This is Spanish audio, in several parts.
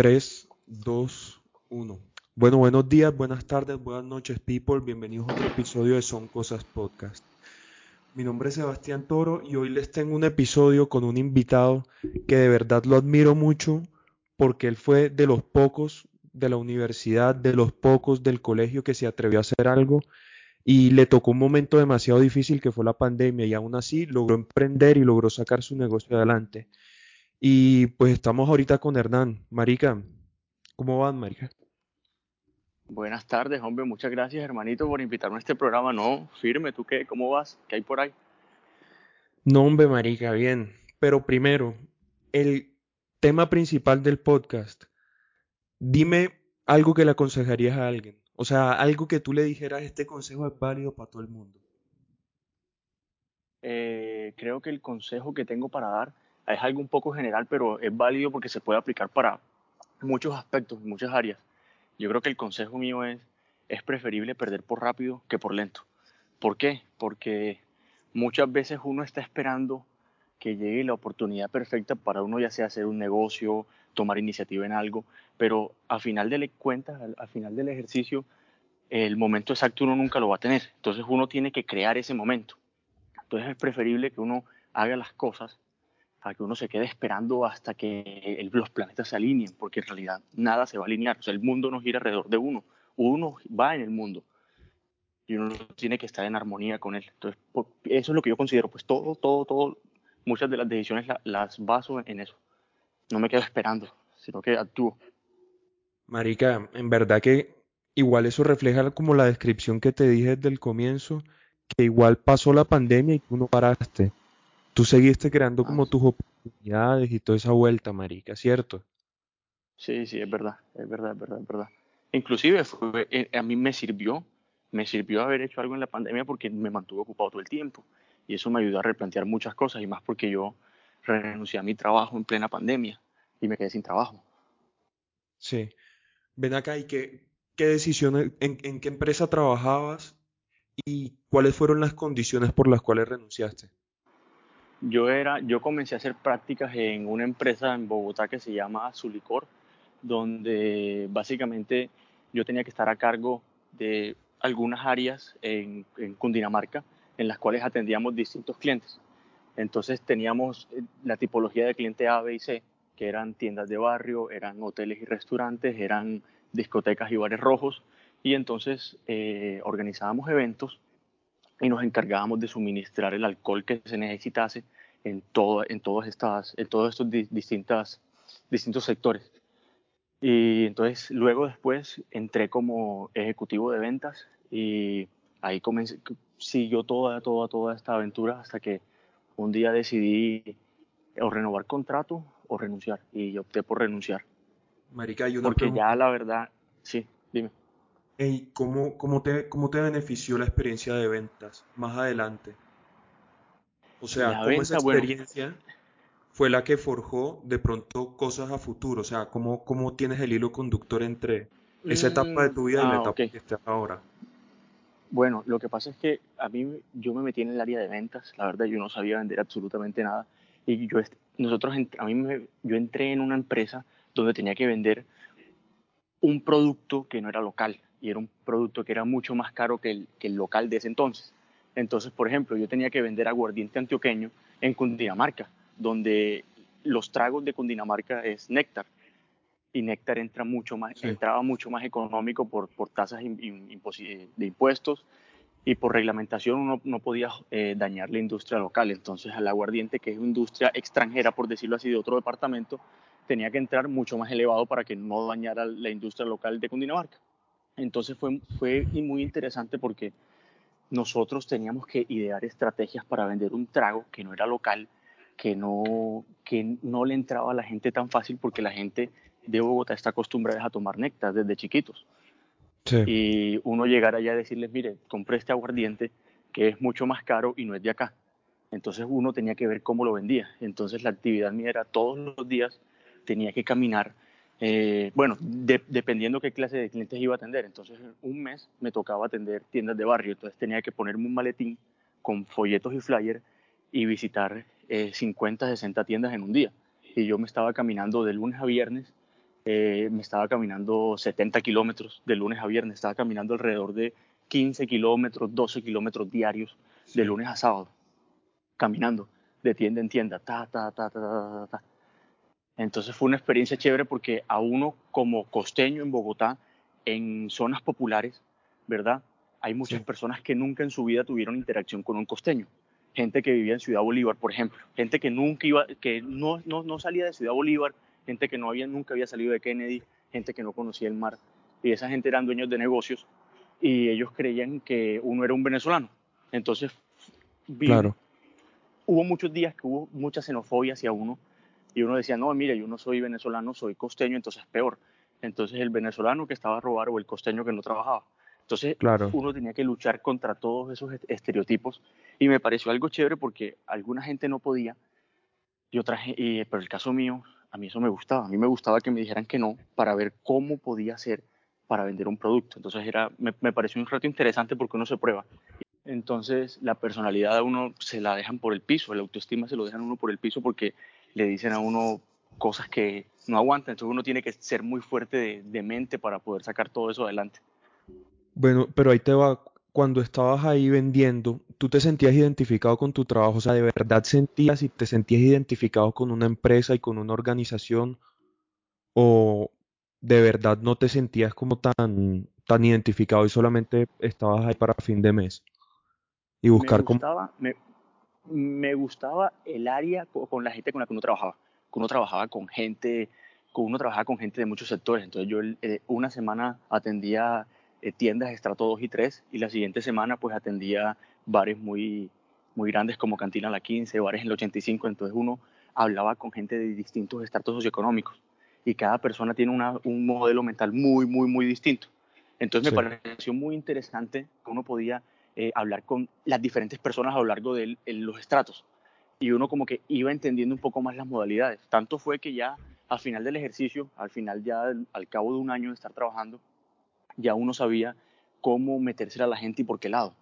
3, 2, 1. Bueno, buenos días, buenas tardes, buenas noches, people. Bienvenidos a otro episodio de Son Cosas Podcast. Mi nombre es Sebastián Toro y hoy les tengo un episodio con un invitado que de verdad lo admiro mucho porque él fue de los pocos de la universidad, de los pocos del colegio que se atrevió a hacer algo y le tocó un momento demasiado difícil que fue la pandemia y aún así logró emprender y logró sacar su negocio adelante. Y pues estamos ahorita con Hernán. Marica, ¿cómo van, Marica? Buenas tardes, hombre. Muchas gracias, hermanito, por invitarme a este programa. No, firme, ¿tú qué? ¿Cómo vas? ¿Qué hay por ahí? No, hombre, Marica, bien. Pero primero, el tema principal del podcast. Dime algo que le aconsejarías a alguien. O sea, algo que tú le dijeras, este consejo es válido para todo el mundo. Eh, creo que el consejo que tengo para dar es algo un poco general, pero es válido porque se puede aplicar para muchos aspectos, muchas áreas. Yo creo que el consejo mío es, es preferible perder por rápido que por lento. ¿Por qué? Porque muchas veces uno está esperando que llegue la oportunidad perfecta para uno ya sea hacer un negocio, tomar iniciativa en algo, pero a final de cuentas, al, al final del ejercicio, el momento exacto uno nunca lo va a tener. Entonces uno tiene que crear ese momento. Entonces es preferible que uno haga las cosas a que uno se quede esperando hasta que el, los planetas se alineen, porque en realidad nada se va a alinear. O sea, el mundo no gira alrededor de uno. Uno va en el mundo y uno tiene que estar en armonía con él. Entonces, eso es lo que yo considero. Pues todo, todo, todo, muchas de las decisiones la, las baso en eso. No me quedo esperando, sino que actúo. Marica, en verdad que igual eso refleja como la descripción que te dije desde el comienzo, que igual pasó la pandemia y tú no paraste. Tú seguiste creando como tus oportunidades y toda esa vuelta, marica, ¿cierto? Sí, sí, es verdad, es verdad, es verdad, es verdad. Inclusive fue, eh, a mí me sirvió, me sirvió haber hecho algo en la pandemia porque me mantuve ocupado todo el tiempo y eso me ayudó a replantear muchas cosas y más porque yo renuncié a mi trabajo en plena pandemia y me quedé sin trabajo. Sí. Ven acá y qué, qué decisiones, en, en qué empresa trabajabas y cuáles fueron las condiciones por las cuales renunciaste. Yo, era, yo comencé a hacer prácticas en una empresa en Bogotá que se llama Azulicor, donde básicamente yo tenía que estar a cargo de algunas áreas en, Cundinamarca en las cuales atendíamos distintos clientes. Entonces teníamos eh, la tipología de cliente A, B y C, que eran tiendas de barrio, eran hoteles y restaurantes, eran discotecas y bares rojos, y entonces eh, organizábamos eventos y nos encargábamos de suministrar el alcohol que se necesitase en, todo, en, todos, estas, en todos estos di distintas, distintos sectores. Y entonces luego después entré como ejecutivo de ventas y ahí comencé, siguió toda, toda, toda esta aventura hasta que un día decidí o renovar contrato o renunciar y opté por renunciar. Marica, hay una Porque pregunta. ya la verdad, sí, dime. Ey, ¿cómo, cómo te, ¿Cómo te benefició la experiencia de ventas más adelante? O sea, La ¿cómo venta, esa bueno, experiencia fue la que forjó de pronto cosas a futuro? O sea, ¿cómo, cómo tienes el hilo conductor entre esa etapa de mm, tu vida y la ah, etapa que estás ahora? Bueno, lo que pasa es que a mí yo me metí en el área de ventas, la verdad yo no sabía vender absolutamente nada y yo nosotros a mí me- yo entré en una empresa donde tenía que vender un producto que no era local y era un producto que era mucho más caro que el, que el local de ese entonces. Entonces, por ejemplo, yo tenía que vender aguardiente antioqueño en Cundinamarca, donde los tragos de Cundinamarca es néctar y néctar entra mucho más, Sí. entraba mucho más económico por, por tasas in- in- imposi- de impuestos y por reglamentación uno no podía eh, dañar la industria local. Entonces al aguardiente, que es una industria extranjera, por decirlo así, de otro departamento, tenía que entrar mucho más elevado para que no dañara la industria local de Cundinamarca. Entonces fue, fue muy interesante porque nosotros teníamos que idear estrategias para vender un trago que no era local, que no, que no le entraba a la gente tan fácil porque la gente de Bogotá está acostumbrada a tomar néctar desde chiquitos Sí. y uno llegar allá a decirles, mire, compré este aguardiente que es mucho más caro y no es de acá. Entonces uno tenía que ver cómo lo vendía. Entonces la actividad mía era todos los días tenía que caminar, eh, bueno, de- dependiendo qué clase de clientes iba a atender. Entonces un mes me tocaba atender tiendas de barrio, entonces tenía que ponerme un maletín con folletos y flyers y visitar eh, 50, 60 tiendas en un día. Y yo me estaba caminando de lunes a viernes eh, me estaba caminando 70 kilómetros de lunes a viernes, estaba caminando alrededor de 15 kilómetros, 12 kilómetros diarios de lunes a sábado, caminando de tienda en tienda, ta, ta, ta, ta, ta, ta. Entonces fue una experiencia chévere porque a uno como costeño en Bogotá, en zonas populares, ¿verdad? Hay muchas Sí. personas que nunca en su vida tuvieron interacción con un costeño. Gente que vivía en Ciudad Bolívar, por ejemplo. Gente que nunca iba, que no, no, no salía de Ciudad Bolívar, gente que no había, nunca había salido de Kennedy, gente que no conocía el mar. Y esa gente eran dueños de negocios y ellos creían que uno era un venezolano. Entonces, vi- Claro, hubo muchos días que hubo mucha xenofobia hacia uno y uno decía, no, mire, yo no soy venezolano, soy costeño, entonces peor. Entonces el venezolano que estaba a robar o el costeño que no trabajaba. Entonces claro. uno tenía que luchar contra todos esos est- estereotipos y me pareció algo chévere porque alguna gente no podía y otra y, pero el caso mío, a mí eso me gustaba. A mí me gustaba que me dijeran que no para ver cómo podía hacer para vender un producto. Entonces era, me, me pareció un reto interesante porque uno se prueba. Entonces la personalidad a uno se la dejan por el piso, la autoestima se lo dejan a uno por el piso porque le dicen a uno cosas que no aguantan. Entonces uno tiene que ser muy fuerte de, de mente para poder sacar todo eso adelante. Bueno, pero ahí te va. Cuando estabas ahí vendiendo, ¿tú te sentías identificado con tu trabajo? O sea, ¿de verdad sentías y te sentías identificado con una empresa y con una organización? ¿O de verdad no te sentías como tan, tan identificado y solamente estabas ahí para fin de mes? Y Me buscar como... me, me gustaba el área co- con la gente con la que uno trabajaba. Que uno trabajaba con gente, que uno trabajaba con gente de muchos sectores. Entonces yo eh, una semana atendía eh, tiendas estrato 2 y 3 y la siguiente semana pues atendía bares muy, muy grandes como Cantina La 15, bares en el 85. Entonces uno hablaba con gente de distintos estratos socioeconómicos y cada persona tiene una, un modelo mental muy, muy, muy distinto. Entonces me Sí, pareció muy interesante que uno podía eh, hablar con las diferentes personas a lo largo de los estratos. Y uno como que iba entendiendo un poco más las modalidades. Tanto fue que ya al final del ejercicio, al final ya al, al cabo de un año de estar trabajando, ya uno sabía cómo meterse a la gente y por qué lado.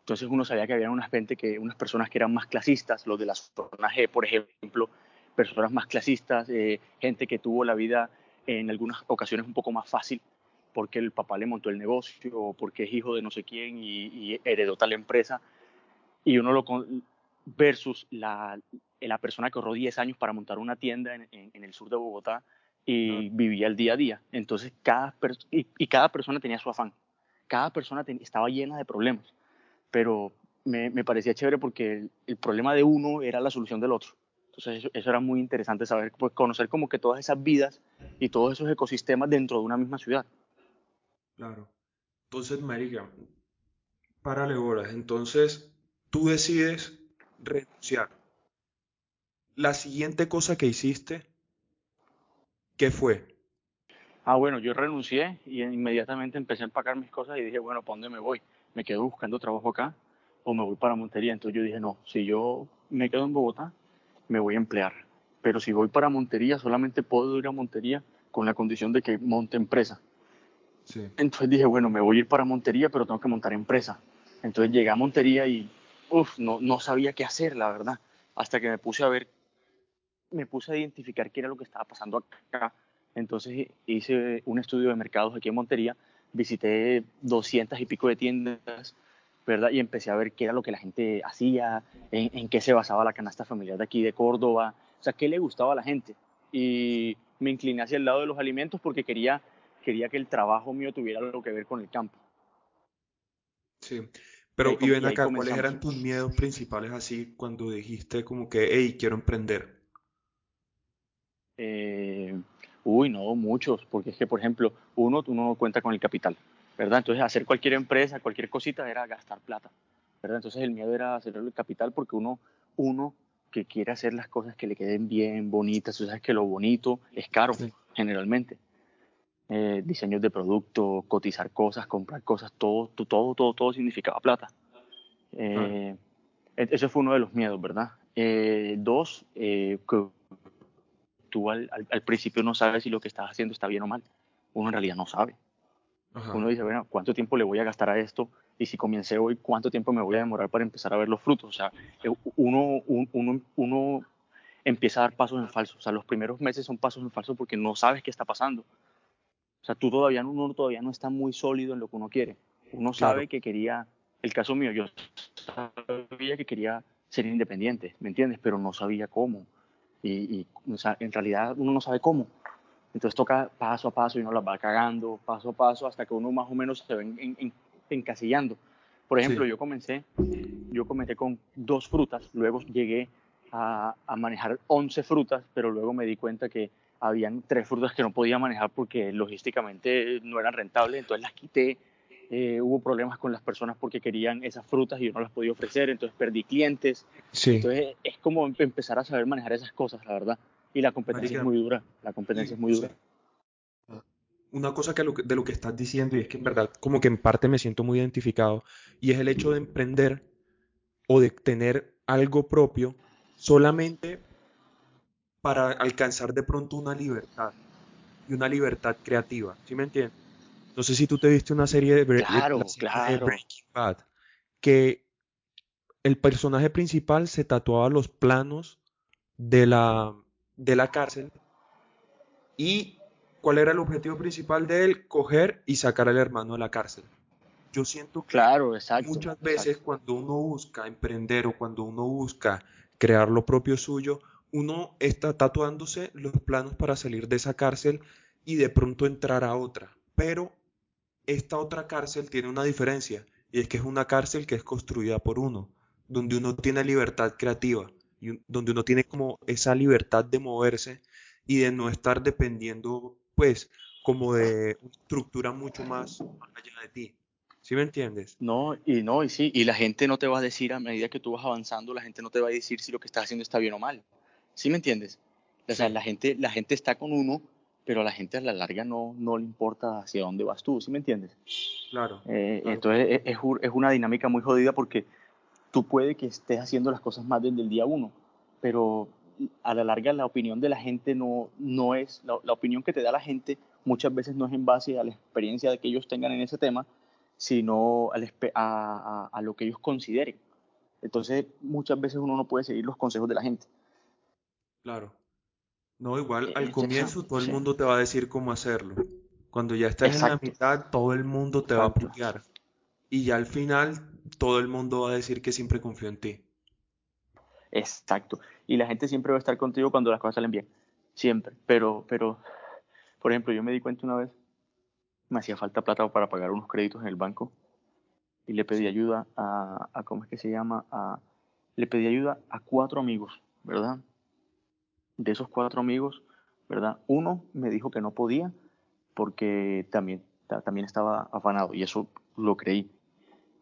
Entonces uno sabía que había unas, gente que, unas personas que eran más clasistas, los de la zona G, por ejemplo, personas más clasistas, eh, gente que tuvo la vida en algunas ocasiones un poco más fácil porque el papá le montó el negocio o porque es hijo de no sé quién y, y heredó tal empresa. Y uno lo con, versus la, la persona que ahorró 10 años para montar una tienda en, en, en el sur de Bogotá y vivía el día a día. Entonces, cada y, y, cada persona tenía su afán. Cada persona estaba llena de problemas. Pero me, me parecía chévere porque el, el, problema de uno era la solución del otro. Entonces, eso, eso era muy interesante saber, pues, conocer como que todas esas vidas y todos esos ecosistemas dentro de una misma ciudad. Claro. Entonces, marica, párale horas. Entonces, tú decides renunciar. La siguiente cosa que hiciste, ¿qué fue? Ah, bueno, yo renuncié y inmediatamente empecé a empacar mis cosas y dije, bueno, ¿para dónde me voy? ¿Me quedo buscando trabajo acá o me voy para Montería? Entonces yo dije, no, si yo me quedo en Bogotá, me voy a emplear. Pero si voy para Montería, solamente puedo ir a Montería con la condición de que monte empresa. Entonces dije, bueno, me voy a ir para Montería, pero tengo que montar empresa. Entonces llegué a Montería y, uff, no, no sabía qué hacer, la verdad. Hasta que me puse a ver, me puse a identificar qué era lo que estaba pasando acá. Entonces hice un estudio de mercados aquí en Montería, visité 200 y pico de tiendas, ¿verdad? Y empecé a ver qué era lo que la gente hacía, en, en qué se basaba la canasta familiar de aquí de Córdoba, o sea, qué le gustaba a la gente. Y me incliné hacia el lado de los alimentos porque quería quería que el trabajo mío tuviera algo que ver con el campo. Sí, pero y, y ven acá, ¿cuáles eran tus miedos principales así cuando dijiste como que, hey, quiero emprender? Eh, uy, no, muchos, porque es que, por ejemplo, uno, uno no cuenta con el capital, ¿verdad? Entonces, hacer cualquier empresa, cualquier cosita era gastar plata, ¿verdad? Entonces, el miedo era hacer el capital porque uno, uno que quiere hacer las cosas que le queden bien, bonitas, tú sabes que lo bonito es caro, sí. generalmente eh, diseños de producto, cotizar cosas, comprar cosas, todo, todo, todo, todo significaba plata. Eh, ah. Ese fue uno de los miedos, ¿verdad? Eh, dos, que tú al, al, al, principio no sabes si lo que estás haciendo está bien o mal. Uno en realidad no sabe. Ajá. Uno dice, bueno, ¿cuánto tiempo le voy a gastar a esto? Y si comencé hoy, ¿cuánto tiempo me voy a demorar para empezar a ver los frutos? O sea, uno, uno, uno empieza a dar pasos en falso. O sea, los primeros meses son pasos en falso porque no sabes qué está pasando. O sea, tú todavía, uno todavía no está muy sólido en lo que uno quiere. Uno sabe que quería, el caso mío, yo sabía que quería ser independiente, ¿me entiendes? Pero no sabía cómo. Y, y o sea, en realidad uno no sabe cómo. Entonces toca paso a paso y uno las va cagando, paso a paso, hasta que uno más o menos se va encasillando. Por ejemplo, yo comencé, yo comencé con dos frutas, luego llegué a, a, manejar 11 frutas, pero luego me di cuenta que habían tres frutas que no podía manejar porque logísticamente no eran rentables, entonces las quité. Eh, hubo problemas con las personas porque querían esas frutas y yo no las podía ofrecer, entonces perdí clientes. Sí. Entonces es como empezar a saber manejar esas cosas, la verdad. Y la competencia es muy dura, la competencia es muy dura. Una cosa que de lo que estás diciendo, y es que en verdad como que en parte me siento muy identificado, y es el hecho de emprender o de tener algo propio solamente para alcanzar de pronto una libertad, y una libertad creativa, ¿sí me entiendes? No sé si tú te viste una serie de, claro, claro. de Breaking Bad, que el personaje principal se tatuaba los planos de la, de la cárcel. ¿Y cuál era el objetivo principal de él? Coger y sacar al hermano de la cárcel. Yo siento que claro, exacto, muchas veces cuando uno busca emprender o cuando uno busca crear lo propio suyo, uno está tatuándose los planos para salir de esa cárcel y de pronto entrar a otra. Pero esta otra cárcel tiene una diferencia y es que es una cárcel que es construida por uno, donde uno tiene libertad creativa donde uno tiene como esa libertad de moverse y de no estar dependiendo, pues, como de una estructura mucho más allá de ti. ¿Sí me entiendes? No, y no, y sí, y la gente no te va a decir a medida que tú vas avanzando, la gente no te va a decir si lo que estás haciendo está bien o mal. ¿Sí me entiendes? O sea, la gente, la gente está con uno, pero a la gente a la larga no, no le importa hacia dónde vas tú, ¿sí me entiendes? Claro. Eh, entonces es, es, una dinámica muy jodida porque tú puede que estés haciendo las cosas más desde el día uno, pero a la larga la opinión de la gente no, no es, la, opinión que te da la gente muchas veces no es en base a la experiencia que ellos tengan en ese tema, sino a, a, lo que ellos consideren. Entonces, muchas veces uno no puede seguir los consejos de la gente. Claro. No, igual al comienzo todo el mundo te va a decir cómo hacerlo. Cuando ya estás en la mitad, todo el mundo te va a apoyar. Y ya al final todo el mundo va a decir que siempre confío en ti. Exacto. Y la gente siempre va a estar contigo cuando las cosas salen bien. Siempre. Pero, pero, por ejemplo, yo me di cuenta una vez, me hacía falta plata para pagar unos créditos en el banco y le pedí ayuda a, a ¿cómo es que se llama? A, le pedí ayuda a cuatro amigos, ¿verdad? De esos cuatro amigos, ¿verdad? Uno me dijo que no podía porque también, también estaba afanado y eso lo creí.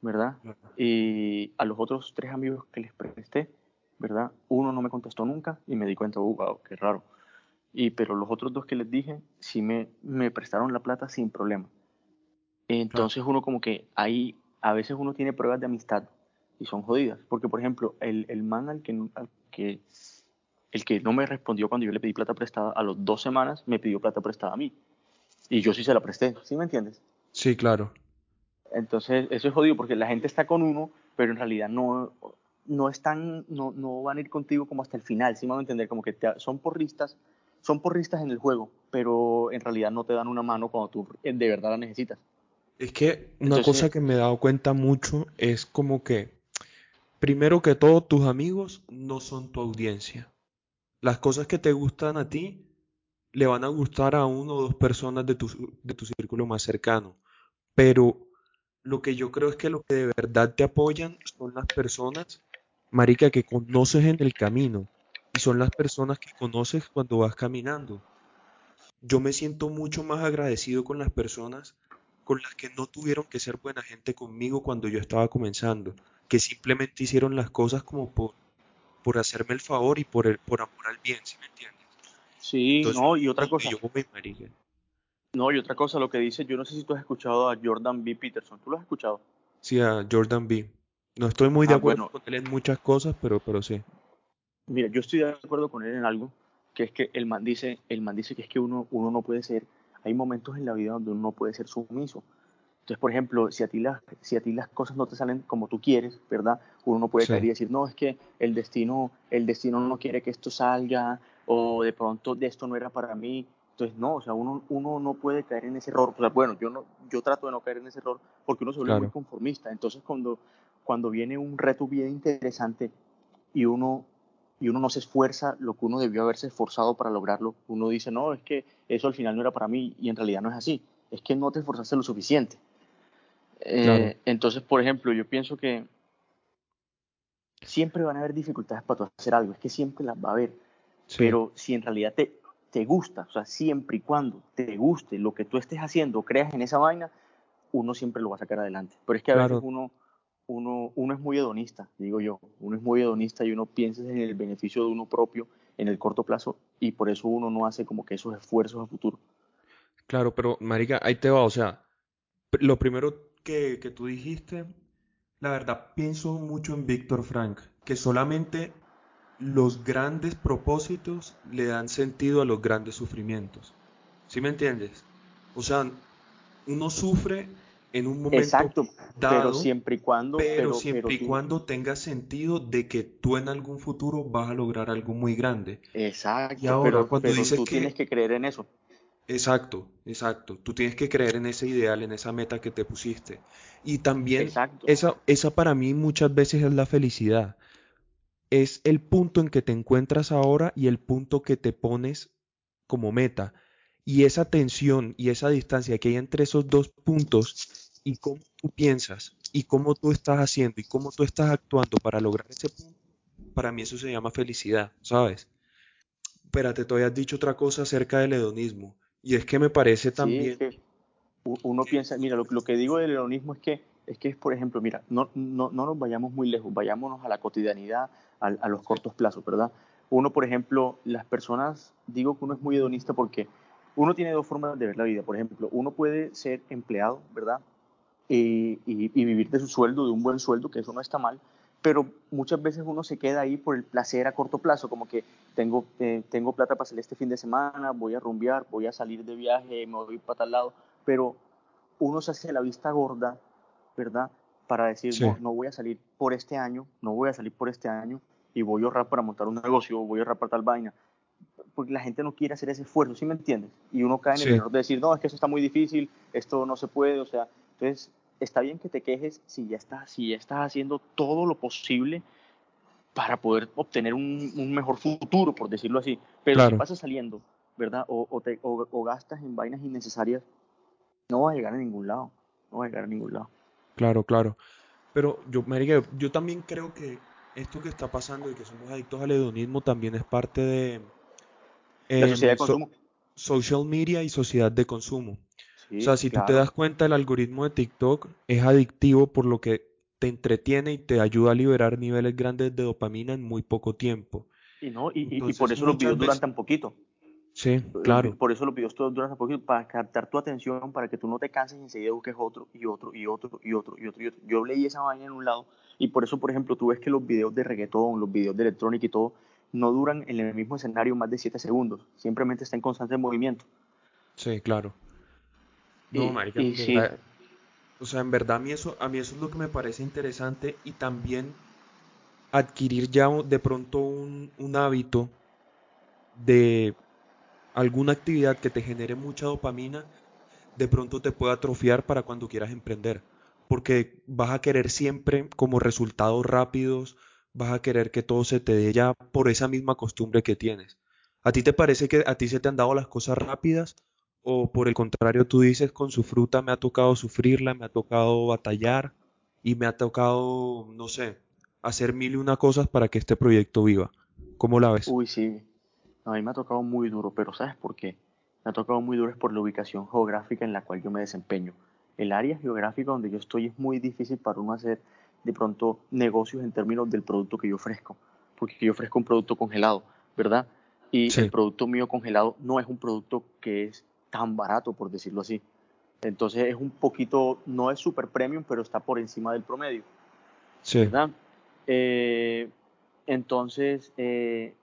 ¿verdad? Y a los otros tres amigos que les presté, ¿verdad? Uno no me contestó nunca y me di cuenta, uh, wow, qué raro. Y, pero los otros dos que les dije, sí me, me prestaron la plata sin problema. Entonces uno como que ahí, a veces uno tiene pruebas de amistad y son jodidas. Porque, por ejemplo, el, el man al que, al que, el que no me respondió cuando yo le pedí plata prestada, a las dos semanas me pidió plata prestada a mí. Y yo sí se la presté, ¿sí me entiendes? Sí, claro. Entonces, eso es jodido porque la gente está con uno, pero en realidad no, no están, no, no van a ir contigo como hasta el final, ¿sí me van a entender? Como que son porristas, son porristas en el juego, pero en realidad no te dan una mano cuando tú de verdad la necesitas. Es que una cosa que me he dado cuenta mucho es como que, primero que todo, tus amigos no son tu audiencia. Las cosas que te gustan a ti le van a gustar a uno o dos personas de tu, de tu círculo más cercano, pero lo que yo creo es que lo que de verdad te apoyan son las personas, marica, que conoces en el camino. Y son las personas que conoces cuando vas caminando. Yo me siento mucho más agradecido con las personas con las que no tuvieron que ser buena gente conmigo cuando yo estaba comenzando, que simplemente hicieron las cosas como por, por hacerme el favor y por, el, por amor al bien, ¿sí me entiendes? Sí, no, y otra cosa. Yo, marica, no, y otra cosa, lo que dice, yo no sé si tú has escuchado a Jordan B. Peterson. ¿Tú lo has escuchado? Sí, a Jordan B. No estoy muy de ah, acuerdo con él en muchas cosas, pero, pero sí. Mira, yo estoy de acuerdo con él en algo, que es que el man dice, el man dice que es que uno, uno no puede ser, hay momentos en la vida donde uno no puede ser sumiso. Entonces, por ejemplo, si a, ti las, si a ti las cosas no te salen como tú quieres, ¿verdad? Uno no puede caer y decir, no, es que el destino, el destino no quiere que esto salga, o de pronto de esto no era para mí. Entonces, no, o sea, uno, uno no puede caer en ese error. O sea, bueno, yo, no, yo trato de no caer en ese error porque uno se vuelve muy conformista. Entonces, cuando, cuando viene un reto bien interesante y uno, y uno no se esfuerza lo que uno debió haberse esforzado para lograrlo, uno dice, no, es que eso al final no era para mí y en realidad no es así. Es que no te esforzaste lo suficiente. Eh, entonces, por ejemplo, yo pienso que siempre van a haber dificultades para hacer algo, es que siempre las va a haber. Pero si en realidad te, te gusta, o sea, siempre y cuando te guste lo que tú estés haciendo, creas en esa vaina, uno siempre lo va a sacar adelante. Pero es que a veces uno, uno, uno es muy hedonista, digo yo, uno es muy hedonista y uno piensa en el beneficio de uno propio en el corto plazo y por eso uno no hace como que esos esfuerzos a futuro. Claro, pero Marica, ahí te va, o sea, lo primero que, que tú dijiste, la verdad pienso mucho en Víctor Frank, que solamente los grandes propósitos le dan sentido a los grandes sufrimientos. ¿Sí me entiendes? O sea, uno sufre en un momento Exacto, dado, pero siempre y cuando, pero, siempre y cuando tenga sentido de que tú en algún futuro vas a lograr algo muy grande. Exacto, y ahora, pero, cuando dices tú tienes que creer en eso. Exacto, exacto. Tú tienes que creer en ese ideal, en esa meta que te pusiste. Y también esa, esa para mí muchas veces es la felicidad. Es el punto en que te encuentras ahora y el punto que te pones como meta. Y esa tensión y esa distancia que hay entre esos dos puntos y cómo tú piensas y cómo tú estás haciendo y cómo tú estás actuando para lograr ese punto, para mí eso se llama felicidad, ¿sabes? Espérate, tú habías dicho otra cosa acerca del hedonismo. Y es que me parece también... que uno piensa, mira, lo, que digo del hedonismo es que, es que, por ejemplo, mira, no, no, no nos vayamos muy lejos, vayámonos a la cotidianidad, a, a los cortos plazos, ¿verdad? Uno, por ejemplo, las personas, digo que uno es muy hedonista porque uno tiene dos formas de ver la vida. Por ejemplo, uno puede ser empleado, ¿verdad? Y, y, y, vivir de su sueldo, de un buen sueldo, que eso no está mal, pero muchas veces uno se queda ahí por el placer a corto plazo, como que tengo, eh, tengo plata para salir este fin de semana, voy a rumbear, voy a salir de viaje, me voy para tal lado, pero uno se hace la vista gorda, ¿verdad? Para decir, no, no voy a salir por este año, no voy a salir por este año y voy a ahorrar para montar un negocio, voy a ahorrar para tal vaina. Porque la gente no quiere hacer ese esfuerzo, ¿sí me entiendes? Y uno cae en el error de decir, no, es que eso está muy difícil, esto no se puede, o sea, entonces está bien que te quejes si ya estás, si ya estás haciendo todo lo posible para poder obtener un, un mejor futuro, por decirlo así. Pero si pasas saliendo, ¿verdad? O, o, te, o, gastas en vainas innecesarias, no vas a llegar a ningún lado. No vas a llegar a ningún lado. Claro, claro. Pero yo, Marica, yo también creo que esto que está pasando y que somos adictos al hedonismo también es parte de... la sociedad de consumo. social media y sociedad de consumo o sea, si tú te das cuenta, el algoritmo de TikTok es adictivo por lo que te entretiene y te ayuda a liberar niveles grandes de dopamina en muy poco tiempo. Y, no, y, por eso los videos duran tan poquito. Sí, claro. Por eso los videos todos duran tan poquito, para captar tu atención, para que tú no te canses y enseguida busques otro y otro y otro y otro y otro y otro. Yo leí esa vaina en un lado y por eso, por ejemplo, tú ves que los videos de reggaetón, los videos de electrónica y todo, no duran en el mismo escenario más de 7 segundos. Simplemente está en constante movimiento. Sí, claro. No, marica, o sea, en verdad a mí, eso, a mí eso es lo que me parece interesante y también adquirir ya de pronto un, un hábito de alguna actividad que te genere mucha dopamina, de pronto te puede atrofiar para cuando quieras emprender. Porque vas a querer siempre como resultados rápidos, vas a querer que todo se te dé ya por esa misma costumbre que tienes. ¿A ti te parece que a ti se te han dado las cosas rápidas o por el contrario, tú dices, con su fruta me ha tocado sufrirla, me ha tocado batallar y me ha tocado, no sé, hacer mil y una cosas para que este proyecto viva. ¿Cómo la ves? Uy, sí. A mí me ha tocado muy duro, pero ¿sabes por qué? Me ha tocado muy duro es por la ubicación geográfica en la cual yo me desempeño. El área geográfica donde yo estoy es muy difícil para uno hacer de pronto negocios en términos del producto que yo ofrezco, porque yo ofrezco un producto congelado, ¿verdad? Y el producto mío congelado no es un producto que es tan barato, por decirlo así. Entonces es un poquito, no es super premium, pero está por encima del promedio. Sí. ¿Verdad? Eh, entonces, eh,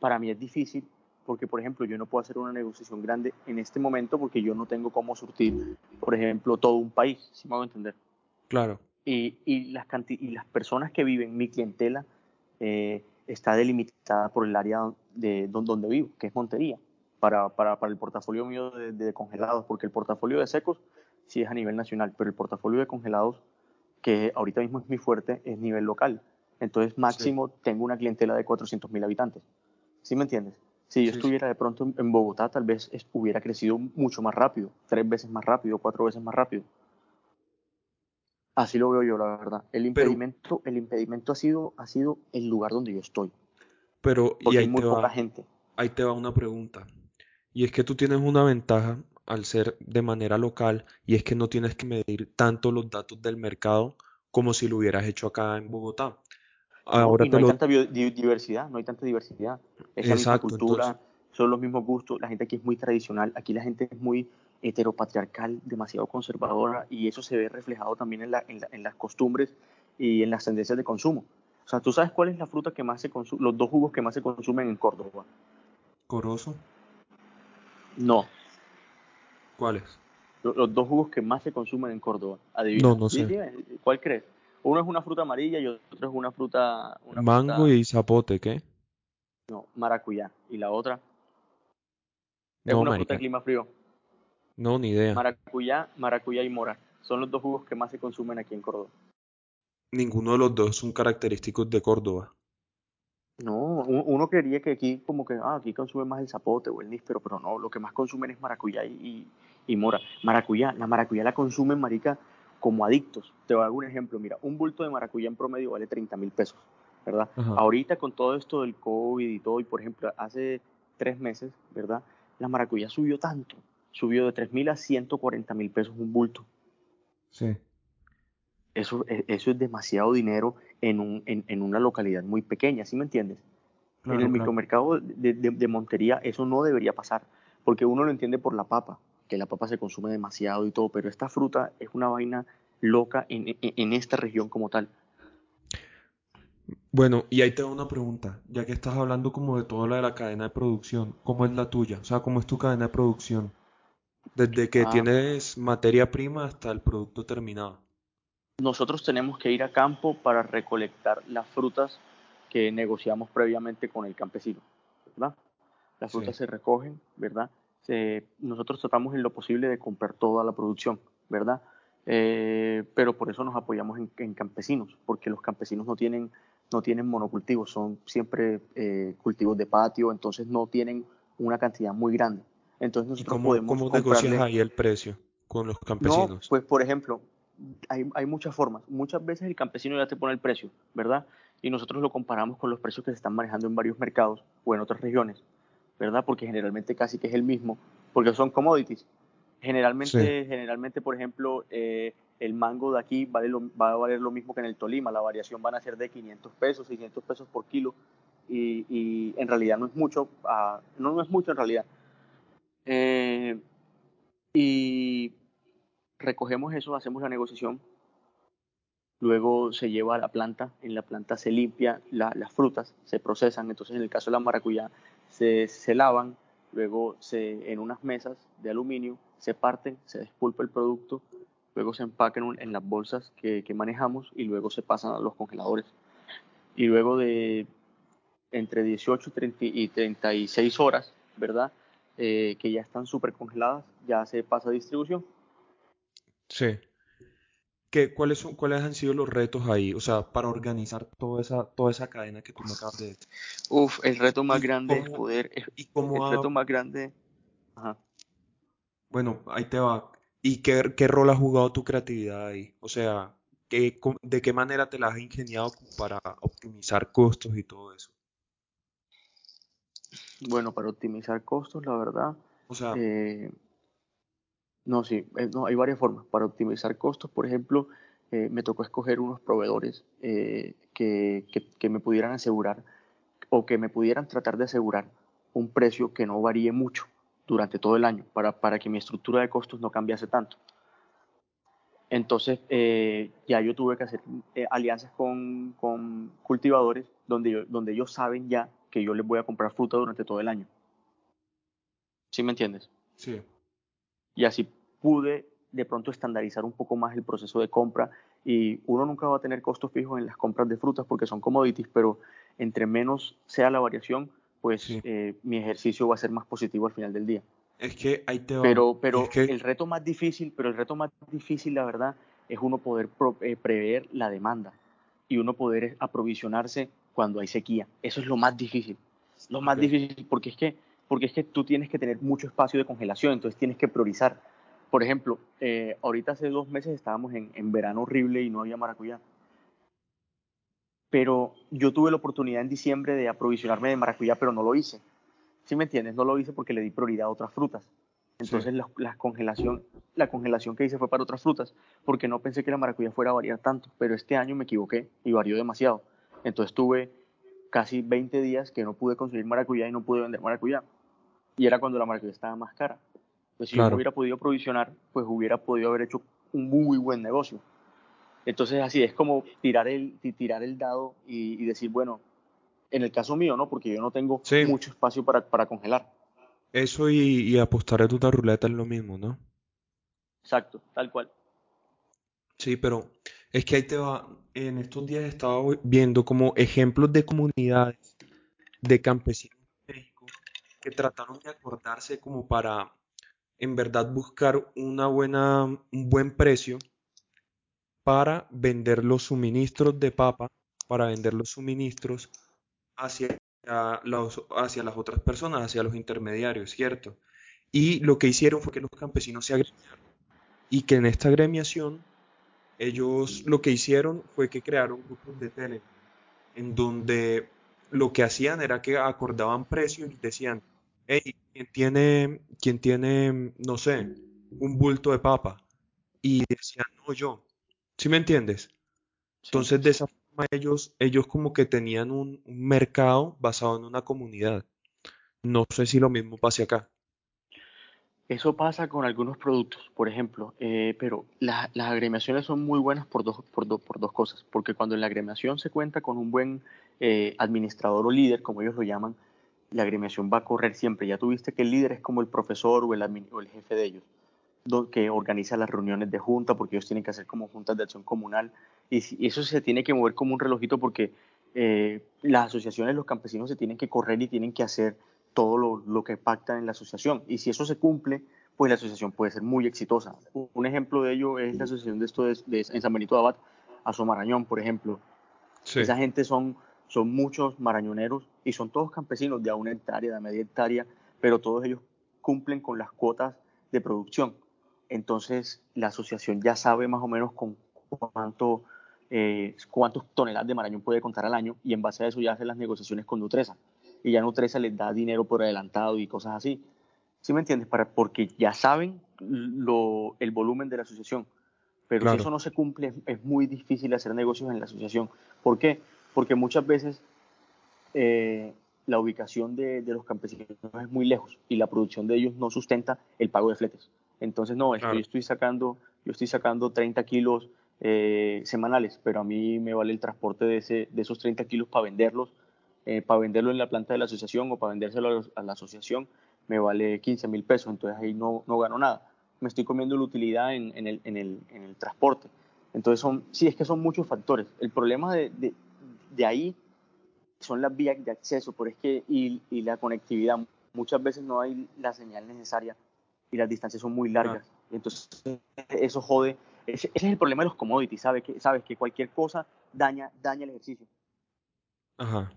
para mí es difícil porque por ejemplo yo no puedo hacer una negociación grande en este momento porque yo no tengo cómo surtir, por ejemplo, todo un país, si me hago entender. Claro. Y, y, las, y las personas que viven, mi clientela, eh, está delimitada por el área de donde vivo, que es Montería, para, para, para el portafolio mío de, de, congelados, porque el portafolio de secos sí es a nivel nacional, pero el portafolio de congelados, que ahorita mismo es muy fuerte, es nivel local. Entonces, máximo, sí. tengo una clientela de 400 mil habitantes. ¿Sí me entiendes? Si yo sí, estuviera de pronto en Bogotá, tal vez hubiera crecido mucho más rápido, tres veces más rápido, cuatro veces más rápido. Así lo veo yo, la verdad. El impedimento, pero, el impedimento ha sido, ha sido el lugar donde yo estoy. Pero Porque y ahí hay muy te poca gente. ahí te va una pregunta. Y es que tú tienes una ventaja al ser de manera local y es que no tienes que medir tanto los datos del mercado como si lo hubieras hecho acá en Bogotá. Ahora no, y no hay lo... tanta biodiversidad, no hay tanta diversidad. Es la misma cultura, entonces... son los mismos gustos. La gente aquí es muy tradicional, aquí la gente es muy heteropatriarcal, demasiado conservadora, y eso se ve reflejado también en, la, en, la, en, las costumbres y en las tendencias de consumo. O sea, ¿tú sabes cuál es la fruta que más se consume, los dos jugos que más se consumen en Córdoba? ¿Corozo? No. ¿Cuáles? Los, los, dos jugos que más se consumen en Córdoba. Adivina. No, no sé. Dime, ¿Cuál crees? Uno es una fruta amarilla y otro es una fruta... Una Mango fruta... y zapote, ¿qué? No, maracuyá. ¿Y la otra? No, es una marica. fruta de clima frío. No, ni idea. Maracuyá, maracuyá y mora. Son los dos jugos que más se consumen aquí en Córdoba. Ninguno de los dos son característicos de Córdoba. No, uno creería que aquí como que ah, aquí consume más el zapote o el níspero, pero no, lo que más consumen es maracuyá y, y, y, mora. Maracuyá, la maracuyá la consumen, marica, como adictos. Te voy a dar un ejemplo, mira, un bulto de maracuyá en promedio vale 30 mil pesos, ¿verdad? Ajá. Ahorita con todo esto del COVID y todo, y por ejemplo, hace tres meses, ¿verdad? La maracuyá subió tanto, subió de 3 mil a 140 mil pesos un bulto. Sí. Eso, e, eso es demasiado dinero en, un, en, en, una localidad muy pequeña, ¿sí me entiendes? Claro, en el claro. micromercado de, de, de, Montería eso no debería pasar, porque uno lo entiende por la papa, que la papa se consume demasiado y todo, pero esta fruta es una vaina loca en, en, esta región como tal. Bueno, y ahí te doy una pregunta, ya que estás hablando como de toda la de la cadena de producción, ¿cómo es la tuya? O sea, ¿cómo es tu cadena de producción? Desde que Ah. tienes materia prima hasta el producto terminado. Nosotros tenemos que ir a campo para recolectar las frutas que negociamos previamente con el campesino, ¿verdad? Las frutas Sí. se recogen, ¿verdad? Nosotros tratamos en lo posible de comprar toda la producción, ¿verdad? Eh, pero por eso nos apoyamos en, en campesinos, porque los campesinos no tienen, no tienen monocultivos, son siempre eh, cultivos de patio, entonces no tienen una cantidad muy grande. Entonces ¿Y nosotros cómo, podemos cómo negocias ahí el precio con los No, campesinos? pues por ejemplo, hay, hay muchas formas. Muchas veces el campesino ya te pone el precio, ¿verdad? Y nosotros lo comparamos con los precios que se están manejando en varios mercados o en otras regiones, ¿verdad? Porque generalmente casi que es el mismo, porque son commodities. Generalmente, generalmente por ejemplo, eh, el mango de aquí vale lo- va a valer lo mismo que en el Tolima. La variación van a ser de 500 pesos, 600 pesos por kilo. Y, y en realidad no es mucho, ah, no, no es mucho en realidad. Eh, y recogemos eso, hacemos la negociación, luego se lleva a la planta, en la planta se limpia la, las frutas, se procesan, entonces en el caso de la maracuyá se, se lavan, luego se, en unas mesas de aluminio se parten, se despulpa el producto, luego se empacan en, las bolsas que, que manejamos y luego se pasan a los congeladores. Y luego de entre 18 30 y 36 horas, ¿verdad? Eh, que ya están súper congeladas, ya se pasa a distribución. Sí. ¿Qué, cuáles son, cuáles han sido los retos ahí? O sea, para organizar toda esa, toda esa cadena que tú me acabas de decir. Uf, el reto más ¿Y grande es poder, es- y cómo el ha, reto más grande, ajá. bueno, ahí te va. ¿Y qué, qué rol ha jugado tu creatividad ahí? O sea, ¿qué, de qué manera te la has ingeniado para optimizar costos y todo eso? Bueno, para optimizar costos, la verdad, O sea, eh, no, sí, eh, no, hay varias formas. Para optimizar costos, por ejemplo, eh, me tocó escoger unos proveedores eh, que, que, que me pudieran asegurar o que me pudieran tratar de asegurar un precio que no varíe mucho durante todo el año para, para que mi estructura de costos no cambiase tanto. Entonces, eh, ya yo tuve que hacer alianzas con, con cultivadores donde, yo- donde ellos saben ya que yo les voy a comprar fruta durante todo el año. ¿Sí me entiendes? Sí. Y así pude de pronto estandarizar un poco más el proceso de compra y uno nunca va a tener costos fijos en las compras de frutas porque son commodities, pero entre menos sea la variación, pues Sí. eh, mi ejercicio va a ser más positivo al final del día. Es que ahí te va. Pero, pero Es que- el reto más difícil, pero el reto más difícil, la verdad, es uno poder pro- eh, prever la demanda y uno poder aprovisionarse cuando hay sequía. Eso es lo más difícil. Lo más difícil porque es que porque es que tú tienes que tener mucho espacio de congelación, entonces tienes que priorizar. Por ejemplo, eh, ahorita hace dos meses estábamos en, en verano horrible y no había maracuyá. Pero yo tuve la oportunidad en diciembre de aprovisionarme de maracuyá, pero no lo hice. ¿Sí me entiendes? No lo hice porque le di prioridad a otras frutas. Entonces la, la congelación, la congelación que hice fue para otras frutas, porque no pensé que la maracuyá fuera a variar tanto, pero este año me equivoqué y varió demasiado. Entonces tuve casi 20 días que no pude conseguir maracuyá y no pude vender maracuyá. Y era cuando la maracuyá estaba más cara. Pues si yo Claro. me hubiera podido provisionar, pues hubiera podido haber hecho un muy buen negocio. Entonces así es como tirar el, ti- tirar el dado y, y decir, bueno, en el caso mío, ¿no? Porque yo no tengo Sí. mucho espacio para, para congelar. Eso y, y apostar en una ruleta es lo mismo, ¿no? Exacto, tal cual. Sí, pero es que ahí te va. En estos días estaba vi- viendo como ejemplos de comunidades de campesinos México que trataron de acordarse como para en verdad buscar una buena, un buen precio para vender los suministros de papa, para vender los suministros hacia, los, hacia las otras personas, hacia los intermediarios, ¿cierto? Y lo que hicieron fue que los campesinos se agremiaron y que en esta agremiación ellos lo que hicieron fue que crearon grupos de Telegram en donde lo que hacían era que acordaban precios y decían, hey, ¿quién tiene, quién tiene, no sé, un bulto de papa? Y decían, no, yo. ¿Sí me entiendes? Sí. Entonces, de esa forma ellos, ellos como que tenían un, un mercado basado en una comunidad. No sé si lo mismo pase acá. Eso pasa con algunos productos, por ejemplo, eh, pero la- las agremiaciones son muy buenas por dos, por, do- por dos cosas, porque cuando en la agremiación se cuenta con un buen eh, administrador o líder, como ellos lo llaman, la agremiación va a correr siempre. Ya tuviste que el líder es como el profesor o el, admin- o el jefe de ellos, que organiza las reuniones de junta, porque ellos tienen que hacer como juntas de acción comunal, y, y eso se tiene que mover como un relojito porque eh, las asociaciones, los campesinos se tienen que correr y tienen que hacer todo lo, lo que pactan en la asociación. Y si eso se cumple, pues la asociación puede ser muy exitosa. Un ejemplo de ello es la asociación de esto de, de- en San Benito de Abad, a Marañón, por ejemplo. Sí, Esa gente son, son muchos marañoneros y son todos campesinos de a una hectárea, de a media hectárea, pero todos ellos cumplen con las cuotas de producción. Entonces, la asociación ya sabe más o menos con cuánto, eh, cuántos toneladas de marañón puede contar al año y en base a eso ya hace las negociaciones con Nutresa. Y ya Nutresa les da dinero por adelantado y cosas así. ¿Sí me entiendes? Para, porque ya saben lo, el volumen de la asociación. Pero Claro. si eso no se cumple, es muy difícil hacer negocios en la asociación. ¿Por qué? Porque muchas veces eh, la ubicación de, de los campesinos es muy lejos y la producción de ellos no sustenta el pago de fletes. Entonces, no, es que Claro. yo estoy sacando, yo estoy sacando 30 kilos eh, semanales, pero a mí me vale el transporte de, ese, de esos 30 kilos para venderlos, eh, para venderlo en la planta de la asociación o para vendérselo a, los- a la asociación, me vale 15 mil pesos, entonces ahí no, no gano nada. Me estoy comiendo la utilidad en, en, el, en, el, en el transporte. Entonces, son, sí, es que son muchos factores. El problema de, de, de ahí son las vías de acceso, pero es que y, y la conectividad, muchas veces no hay la señal necesaria y las distancias son muy largas. Entonces, eso jode. Ese, ese es el problema de los commodities, ¿sabes? Que, sabes que cualquier cosa daña, daña el ejercicio. Ajá.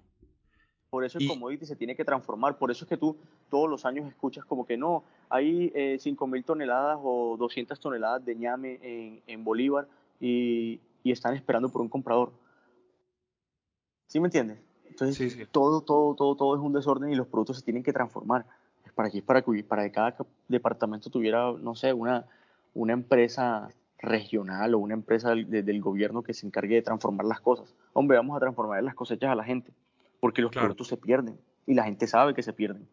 Por eso el Y- commodity se tiene que transformar. Por eso es que tú todos los años escuchas como que no, hay eh, 5.000 toneladas o 200 toneladas de ñame en, en Bolívar y, y están esperando por un comprador. ¿Sí me entiendes? Entonces, Sí, sí. todo, todo, todo, todo es un desorden y los productos se tienen que transformar. Es para que, para que, para que cada departamento tuviera, no sé, una, una empresa regional o una empresa del, de- del gobierno que se encargue de transformar las cosas. Hombre, vamos a transformar las cosechas a la gente, porque los Claro. productos se pierden y la gente sabe que se pierden.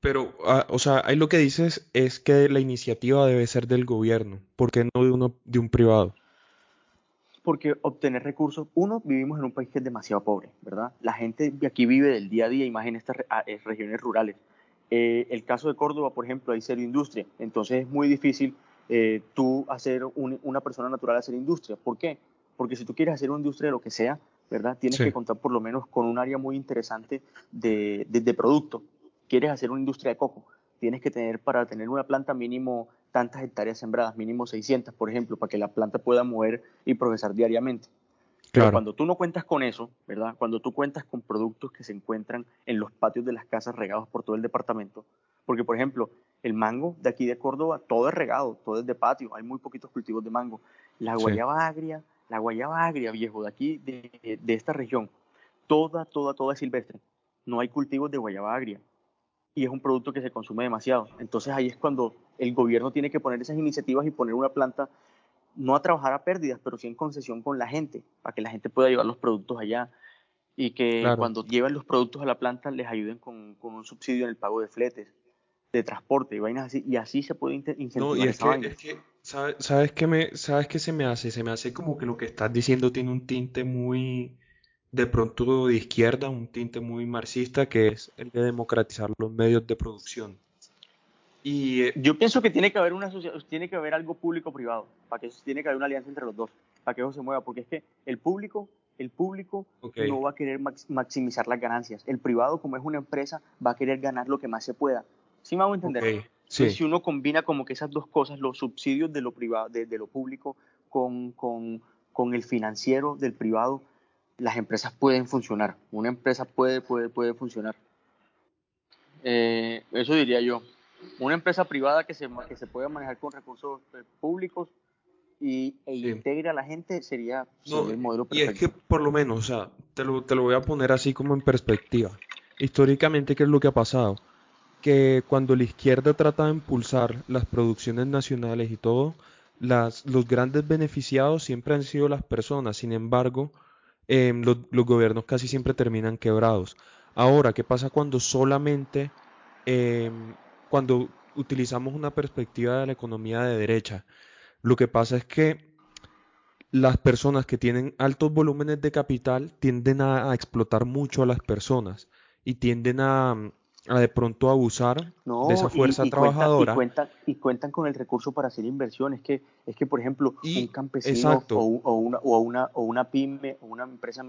Pero, ah, o sea, ahí lo que dices es que la iniciativa debe ser del gobierno, porque no de uno, de un privado. Porque obtener recursos, uno, vivimos en un país que es demasiado pobre, ¿verdad? La gente de aquí vive del día a día, en estas re- eh, regiones rurales. Eh, el caso de Córdoba, por ejemplo, hay cero industria, entonces es muy difícil eh, tú hacer una persona natural hacer industria. ¿Por qué? Porque si tú quieres hacer una industria de lo que sea, ¿verdad? Tienes que contar por lo menos con un área muy interesante de, de, de, producto. Quieres hacer una industria de coco, tienes que tener para tener una planta mínimo tantas hectáreas sembradas, mínimo 600, por ejemplo, para que la planta pueda mover y progresar diariamente. Pero cuando tú no cuentas con eso, ¿verdad? Cuando tú cuentas con productos que se encuentran en los patios de las casas regados por todo el departamento, porque por ejemplo, el mango de aquí de Córdoba, todo es regado, todo es de patio, hay muy poquitos cultivos de mango. La guayaba agria, la guayaba agria, viejo, de aquí, de, de esta región, toda, toda, toda es silvestre. No hay cultivos de guayaba agria y es un producto que se consume demasiado. Entonces ahí es cuando el gobierno tiene que poner esas iniciativas y poner una planta no a trabajar a pérdidas, pero sí en concesión con la gente, para que la gente pueda llevar los productos allá y que cuando lleven los productos a la planta les ayuden con, con, un subsidio en el pago de fletes, de transporte y vainas así, y así se puede incentivar. No, y es que, es que ¿sabes, sabes, qué me, ¿sabes qué se me hace? Se me hace como que lo que estás diciendo tiene un tinte muy, de pronto de izquierda, un tinte muy marxista, que es el de democratizar los medios de producción. Y eh, yo pienso que tiene que haber una tiene que haber algo público-privado, para que tiene que haber una alianza entre los dos, para que eso se mueva, porque es que el público, el público no va a querer maximizar las ganancias, el privado como es una empresa va a querer ganar lo que más se pueda. ¿Sí me hago entender? si uno combina como que esas dos cosas, los subsidios de lo privado, de, lo público con, con, con el financiero del privado, las empresas pueden funcionar. Una empresa puede, puede, puede funcionar. Eh, eso diría yo una empresa privada que se, que se pueda manejar con recursos eh, públicos y, e integre a la gente sería, el modelo perfecto. Y es que por lo menos, o sea, te lo, te lo voy a poner así como en perspectiva. Históricamente, ¿qué es lo que ha pasado? Que cuando la izquierda trata de impulsar las producciones nacionales y todo, las, los grandes beneficiados siempre han sido las personas. Sin embargo, em, los, gobiernos casi siempre terminan quebrados. Ahora, ¿qué pasa cuando solamente eh, cuando utilizamos una perspectiva de la economía de derecha. Lo que pasa es que las personas que tienen altos volúmenes de capital tienden a, explotar mucho a las personas y tienden a, de pronto abusar de esa fuerza trabajadora. Cuentan, y, cuentan, con el recurso para hacer inversiones. Que, es que, por ejemplo, un campesino o, una, o, una, o una pyme o una empresa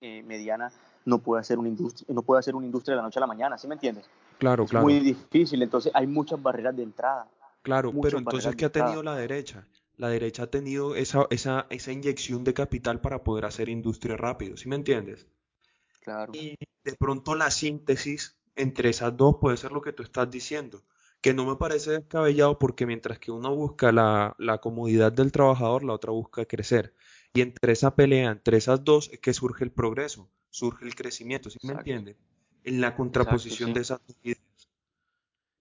eh, mediana no puede hacer una industria, no puede hacer una industria de la noche a la mañana, ¿sí me entiendes? Claro, es claro. muy difícil, entonces hay muchas barreras de entrada. Claro, pero entonces ¿qué ha tenido la derecha? La derecha ha tenido esa, esa, esa inyección de capital para poder hacer industria rápido, ¿sí me entiendes? Claro. Y de pronto la síntesis entre esas dos puede ser lo que tú estás diciendo, que no me parece descabellado porque mientras que uno busca la, la comodidad del trabajador, la otra busca crecer. Y entre esa pelea, entre esas dos, es que surge el progreso, surge el crecimiento, ¿sí me entiendes? en la contraposición de esas dos ideas.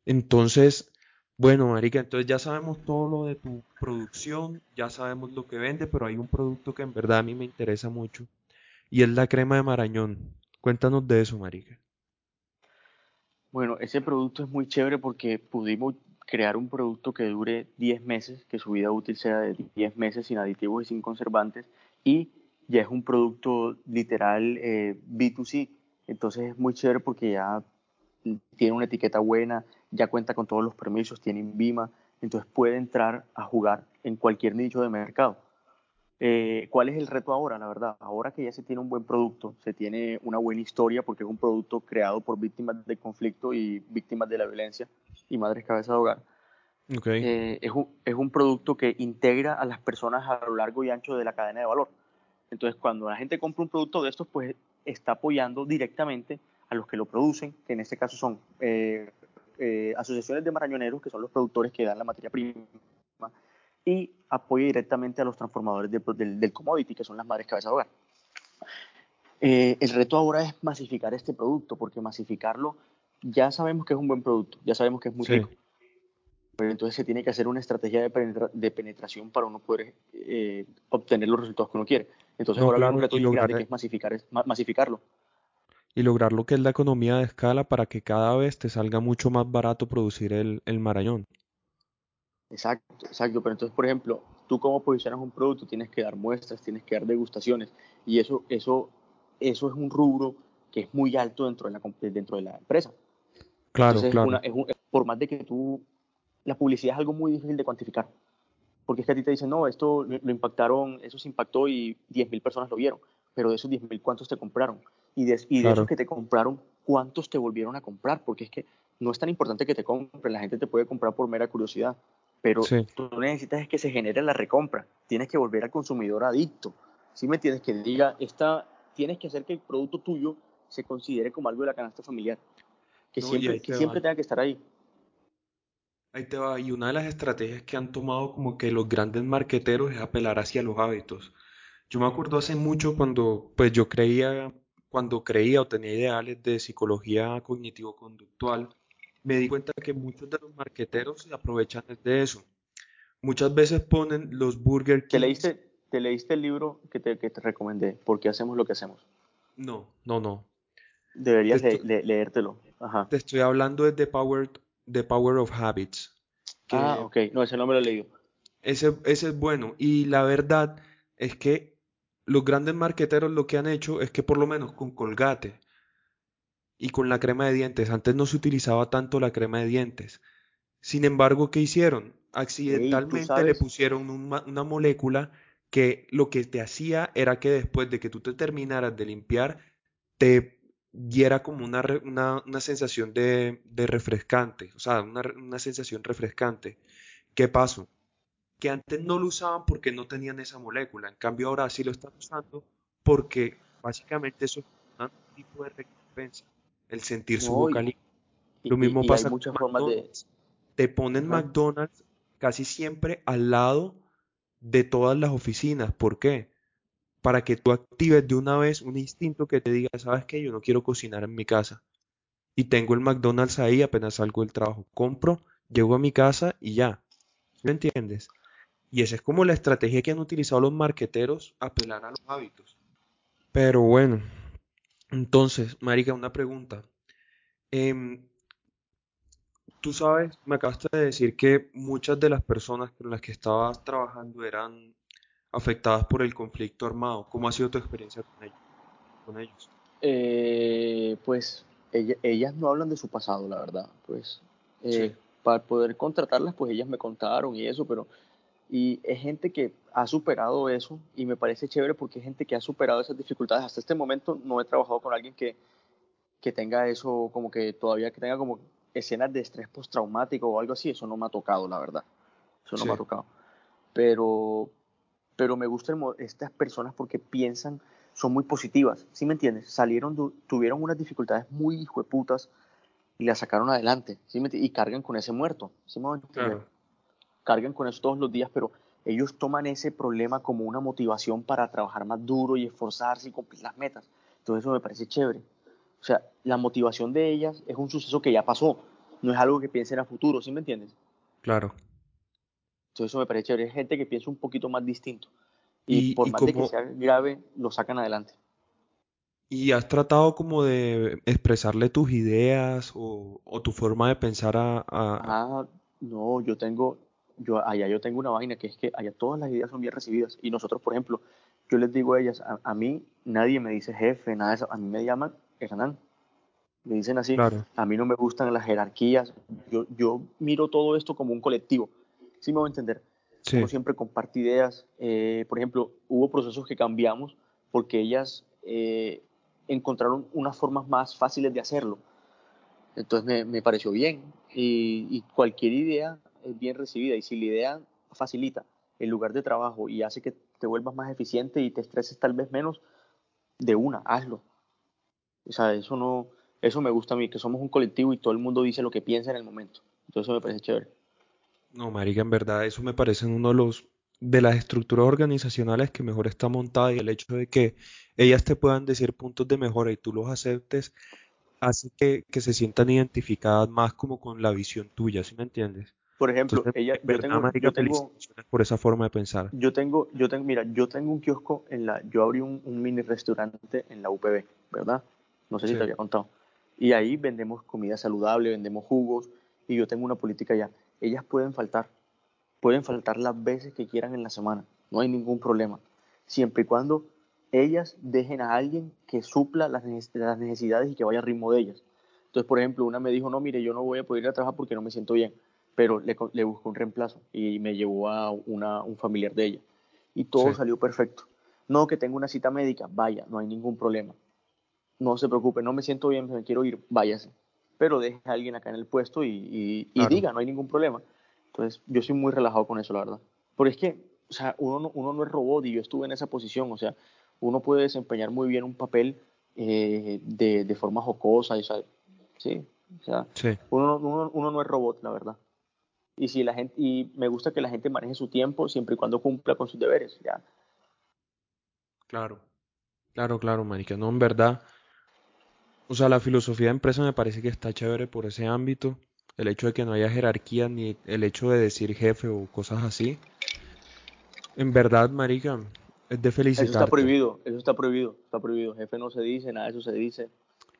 Entonces, bueno, Marica, entonces ya sabemos todo lo de tu producción, ya sabemos lo que vende, pero hay un producto que en verdad a mí me interesa mucho y es la crema de Marañón. Cuéntanos de eso, Marica. Bueno, ese producto es muy chévere porque pudimos crear un producto que dure 10 meses, que su vida útil sea de 10 meses sin aditivos y sin conservantes y ya es un producto literal eh, B2C, entonces es muy chévere porque ya tiene una etiqueta buena, ya cuenta con todos los permisos, tiene INVIMA, entonces puede entrar a jugar en cualquier nicho de mercado. Eh, ¿Cuál es el reto ahora? La verdad, ahora que ya se tiene un buen producto, se tiene una buena historia porque es un producto creado por víctimas de conflicto y víctimas de la violencia y madres cabeza de hogar. Eh, es, un, es un producto que integra a las personas a lo largo y ancho de la cadena de valor. Entonces, cuando la gente compra un producto de estos, pues está apoyando directamente a los que lo producen, que en este caso son eh, eh, asociaciones de marañoneros, que son los productores que dan la materia prima, y apoya directamente a los transformadores del, commodity, que son las madres cabezas de hogar. Eh, el reto ahora es masificar este producto, porque masificarlo ya sabemos que es un buen producto, ya sabemos que es muy rico, pero entonces se tiene que hacer una estrategia de, penetración para uno poder obtener los resultados que uno quiere. Entonces ahora un reto grande que es masificar, masificarlo. Y lograr lo que es la economía de escala para que cada vez te salga mucho más barato producir el, el marañón. Exacto, exacto. Pero entonces, por ejemplo, tú como posicionas un producto tienes que dar muestras, tienes que dar degustaciones y eso, eso, eso es un rubro que es muy alto dentro de la, dentro de la empresa. Claro, Entonces, claro. una, es un, por más de que tú, la publicidad es algo muy difícil de cuantificar, porque es que a ti te dicen, no, esto lo impactaron, eso se impactó y 10.000 personas lo vieron, pero de esos 10.000, ¿cuántos te compraron? Y de, y de Claro. esos que te compraron, ¿cuántos te volvieron a comprar? Porque es que no es tan importante que te compren, la gente te puede comprar por mera curiosidad, pero Sí. tú necesitas es que se genere la recompra, tienes que volver al consumidor adicto, ¿sí me entiendes? Que diga, esta, tienes que hacer que el producto tuyo se considere como algo de la canasta familiar, que No, siempre, que siempre tenga que estar ahí. Ahí te va. Y una de las estrategias que han tomado como que los grandes marqueteros es apelar hacia los hábitos. Yo me acuerdo hace mucho cuando pues yo creía, cuando creía o tenía ideales de psicología cognitivo-conductual, me di cuenta que muchos de los marqueteros se aprovechan de eso. Muchas veces ponen los Burger ¿Te Kings. leíste, te leíste el libro que te, que te recomendé? ¿Por qué hacemos lo que hacemos? No, no, no. Deberías le- leértelo. Ajá. te estoy hablando de The Power, The Power of Habits, Ah, ok. No, ese no me lo he leído. ese, ese es bueno. Y la verdad es que los grandes marqueteros lo que han hecho es que por lo menos con Colgate y con la crema de dientes, antes no se utilizaba tanto la crema de dientes. Sin embargo, ¿qué hicieron? Accidentalmente le pusieron una molécula que lo que te hacía era que después de que tú te terminaras de limpiar, te diera como una, una, una sensación de, de refrescante, o sea, una, una sensación refrescante. ¿Qué pasó? Que antes no lo usaban porque no tenían esa molécula, en cambio ahora sí lo están usando porque básicamente eso es un tipo de recompensa, el sentir su no, boca y, Lo mismo y- y hay pasa con muchas formas de... McDonald's. Te ponen Ajá. McDonald's casi siempre al lado de todas las oficinas. ¿Por qué? Para que tú actives de una vez un instinto que te diga, ¿sabes qué? Yo no quiero cocinar en mi casa. Y tengo el McDonald's ahí apenas salgo del trabajo. Compro, llego a mi casa y ya. ¿Sí ¿Me entiendes? Y esa es como la estrategia que han utilizado los marqueteros, apelar a los hábitos. Pero bueno, entonces, Marica, una pregunta. Em, Tú sabes, me acabaste de decir que muchas de las personas con las que estabas trabajando eran afectadas por el conflicto armado. ¿Cómo ha sido tu experiencia con ellos? Con ellos? Eh, pues ella- ellas no hablan de su pasado, la verdad. Pues Sí, eh, para poder contratarlas, pues ellas me contaron y eso, pero y es gente que ha superado eso y me parece chévere porque es gente que ha superado esas dificultades. Hasta este momento no he trabajado con alguien que, que tenga eso, como que todavía que tenga como escenas de estrés postraumático o algo así. Eso no me ha tocado, la verdad. Eso no me ha tocado. Pero pero me gustan estas personas porque piensan, son muy positivas, ¿sí me entiendes? Salieron, tuvieron unas dificultades muy hijueputas y las sacaron adelante, ¿sí me enti- Y cargan con ese muerto, ¿sí me claro. Cargan con eso todos los días, pero ellos toman ese problema como una motivación para trabajar más duro y esforzarse y cumplir las metas. Entonces eso me parece chévere. O sea, la motivación de ellas es un suceso que ya pasó, no es algo que piensen a futuro, ¿sí me entiendes? Claro. Entonces eso me parece chévere. Es gente que piensa un poquito más distinto. Y Y, por y más de que como, sea grave, lo sacan adelante. y has tratado como de expresarle tus ideas o, o tu forma de pensar a, a- Ah, no, yo tengo, yo allá yo tengo una vaina que es que allá todas las ideas son bien recibidas. Y nosotros, por ejemplo, yo les digo a ellas, a, a mí nadie me dice jefe, nada de eso. A mí me llaman Hernán. Me dicen así, Claro, a mí no me gustan las jerarquías. Yo, yo miro todo esto como un colectivo. ¿Sí me voy a entender? Sí, siempre comparte ideas. Eh, por ejemplo, hubo procesos que cambiamos porque ellas eh, encontraron unas formas más fáciles de hacerlo. Entonces me, me pareció bien. Y, y cualquier idea es bien recibida. Y si la idea facilita el lugar de trabajo y hace que te vuelvas más eficiente y te estreses tal vez menos, de una, hazlo. O sea, eso no, eso me gusta a mí, que somos un colectivo y todo el mundo dice lo que piensa en el momento. Entonces eso me parece chévere. no, marica, en verdad, eso me parece uno de los de las estructuras organizacionales que mejor está montada y el hecho de que ellas te puedan decir puntos de mejora y tú los aceptes hace que, que se sientan identificadas más como con la visión tuya, ¿sí me entiendes? Por ejemplo, Entonces, ella, yo tengo, yo por esa forma de pensar. yo tengo, yo tengo, mira, yo tengo un kiosco en la, yo abrí un, un mini restaurante en la UPB, ¿verdad? No sé si te había contado. Y ahí vendemos comida saludable, vendemos jugos, y yo tengo una política ya. Ellas pueden faltar, pueden faltar las veces que quieran en la semana, no hay ningún problema. Siempre y cuando ellas dejen a alguien que supla las necesidades y que vaya al ritmo de ellas. Entonces, por ejemplo, una me dijo, no, mire, yo no voy a poder ir a trabajar porque no me siento bien, pero le, le busco un reemplazo y me llevó a una, un familiar de ella. Y todo Sí. salió perfecto. No, que tengo una cita médica, vaya, no hay ningún problema. No se preocupe, no me siento bien, me quiero ir, váyase. Pero deje a alguien acá en el puesto y, y, y Claro. diga, no hay ningún problema. Entonces, yo soy muy relajado con eso, la verdad. Porque es que, o sea, uno no, uno no es robot y yo estuve en esa posición, o sea, uno puede desempeñar muy bien un papel eh, de, de forma jocosa, sea, sí, o sea, Sí. uno, uno, uno no es robot, la verdad. Y si la gente, y me gusta que la gente maneje su tiempo siempre y cuando cumpla con sus deberes, ya. Claro. Claro, claro, marica. No, en verdad. O sea, la filosofía de empresa me parece que está chévere por ese ámbito. El hecho de que no haya jerarquía ni el hecho de decir jefe o cosas así. En verdad, marica, es de Eso está prohibido, eso está prohibido, está prohibido. Jefe no se dice, nada de eso se dice,